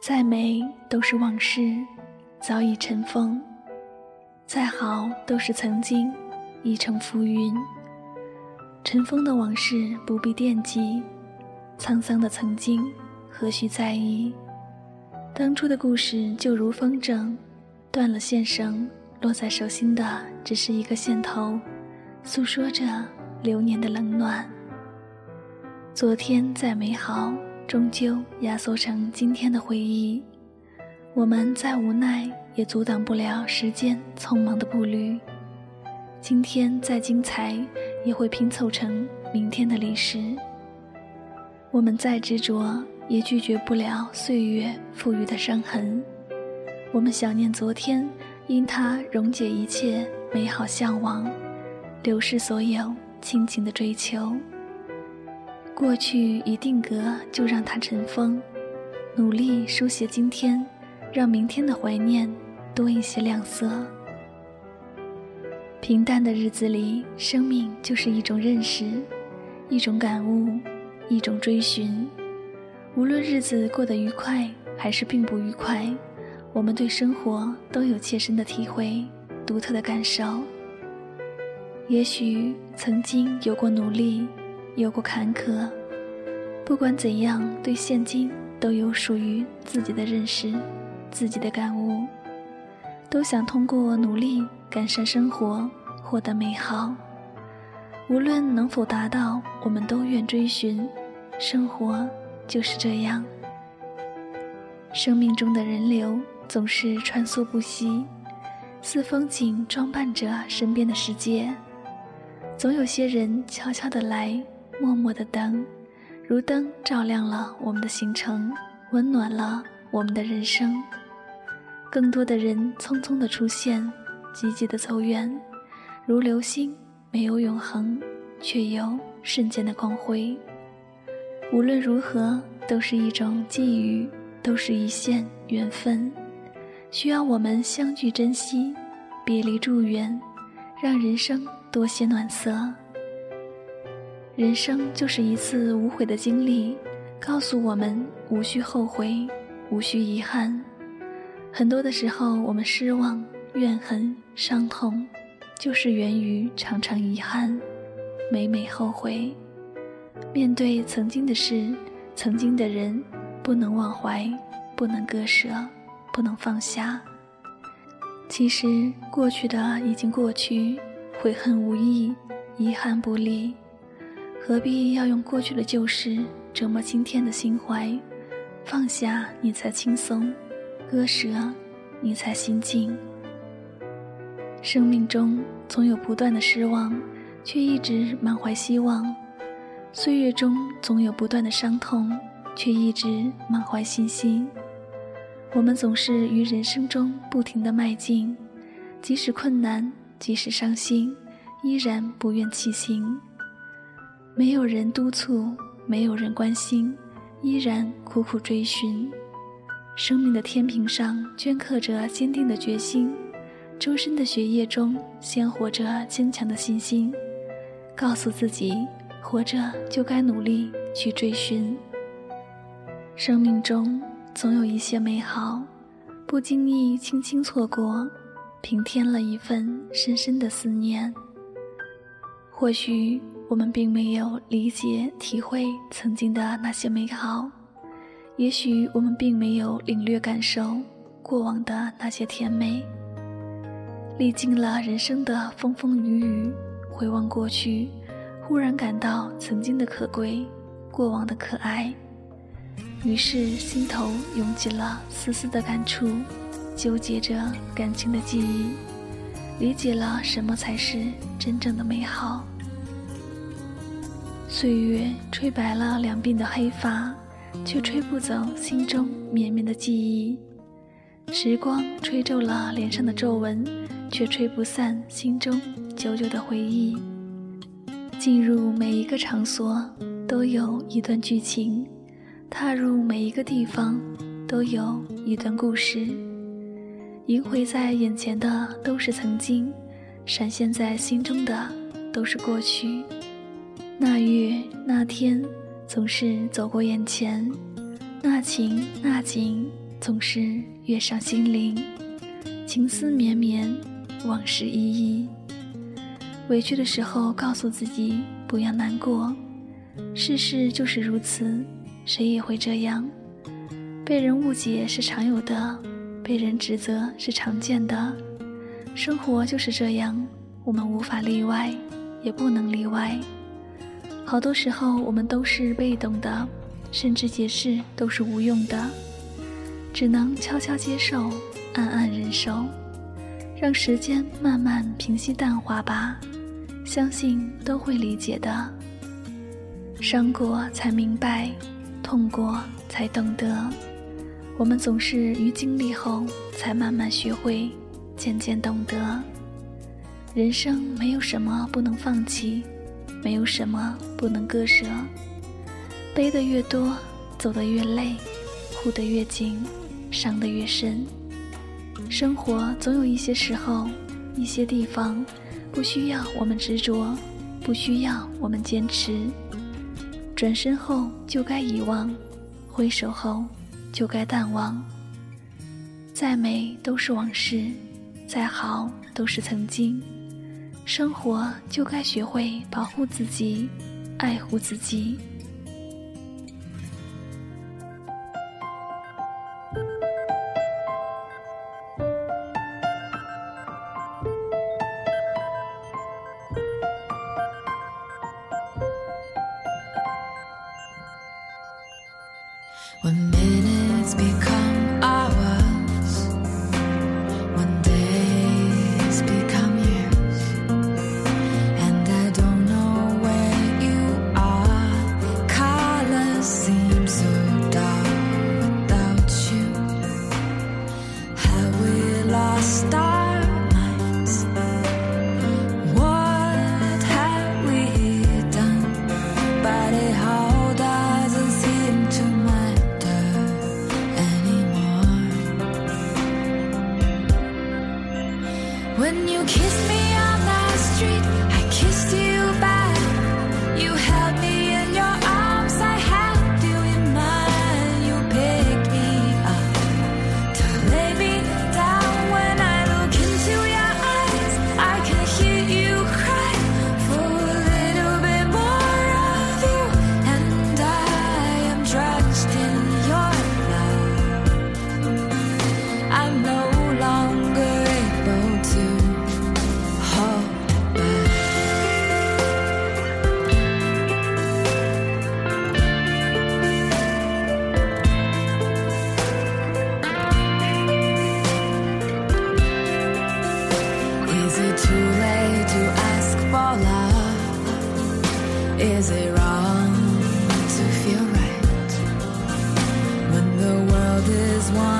再美都是往事，早已尘封；再好都是曾经，已成浮云。尘封的往事不必惦记，沧桑的曾经何须在意？当初的故事就如风筝，断了线绳，落在手心的只是一个线头，诉说着流年的冷暖。昨天再美好。终究压缩成今天的回忆，我们再无奈也阻挡不了时间匆忙的步履。今天再精彩，也会拼凑成明天的历史。我们再执着，也拒绝不了岁月赋予的伤痕。我们想念昨天，因它溶解一切美好向往，流逝所有亲情的追求。过去已定格，就让它尘封。努力书写今天，让明天的怀念多一些亮色。平淡的日子里，生命就是一种认识，一种感悟，一种追寻。无论日子过得愉快还是并不愉快，我们对生活都有切身的体会，独特的感受。也许曾经有过努力。有过坎坷，不管怎样，对现今都有属于自己的认识，自己的感悟，都想通过努力改善生活，获得美好。无论能否达到，我们都愿追寻。生活就是这样，生命中的人流总是穿梭不息，似风景装扮着身边的世界。总有些人悄悄地来。默默的等，如灯照亮了我们的行程，温暖了我们的人生。更多的人匆匆的出现，急急的走远，如流星，没有永恒，却有瞬间的光辉。无论如何，都是一种际遇，都是一线缘分，需要我们相聚珍惜，别离祝愿，让人生多些暖色。人生就是一次无悔的经历，告诉我们无需后悔，无需遗憾。很多的时候，我们失望、怨恨、伤痛，就是源于常常遗憾，每每后悔。面对曾经的事、曾经的人，不能忘怀，不能割舍，不能放下。其实过去的已经过去，悔恨无益，遗憾不利。何必要用过去的旧事折磨今天的心怀？放下你才轻松，割舍你才心静。生命中总有不断的失望，却一直满怀希望；岁月中总有不断的伤痛，却一直满怀信心。我们总是于人生中不停的迈进，即使困难，即使伤心，依然不愿弃行。没有人督促，没有人关心，依然苦苦追寻。生命的天平上镌刻着坚定的决心，周身的血液中鲜活着坚强的信心。告诉自己，活着就该努力去追寻。生命中总有一些美好，不经意轻轻错过，平添了一份深深的思念。或许。我们并没有理解、体会曾经的那些美好，也许我们并没有领略、感受过往的那些甜美。历经了人生的风风雨雨，回望过去，忽然感到曾经的可贵，过往的可爱，于是心头涌起了丝丝的感触，纠结着感情的记忆，理解了什么才是真正的美好。岁月吹白了两鬓的黑发，却吹不走心中绵绵的记忆；时光吹皱了脸上的皱纹，却吹不散心中久久的回忆。进入每一个场所，都有一段剧情；踏入每一个地方，都有一段故事。萦回在眼前的都是曾经，闪现在心中的都是过去。那月那天总是走过眼前，那情那景总是跃上心灵，情思绵绵，往事依依。委屈的时候，告诉自己不要难过，世事就是如此，谁也会这样。被人误解是常有的，被人指责是常见的，生活就是这样，我们无法例外，也不能例外。好多时候，我们都是被动的，甚至解释都是无用的，只能悄悄接受，暗暗忍受，让时间慢慢平息淡化吧。相信都会理解的。伤过才明白，痛过才懂得。我们总是于经历后，才慢慢学会，渐渐懂得。人生没有什么不能放弃，没有什么不能割舍。背得越多，走得越累，护得越紧，伤得越深。生活总有一些时候，一些地方。不需要我们执着，不需要我们坚持。转身后就该遗忘，挥手后就该淡忘。再美都是往事，再好都是曾经。生活就该学会保护自己，爱护自己。Is it wrong to feel right when the world is one?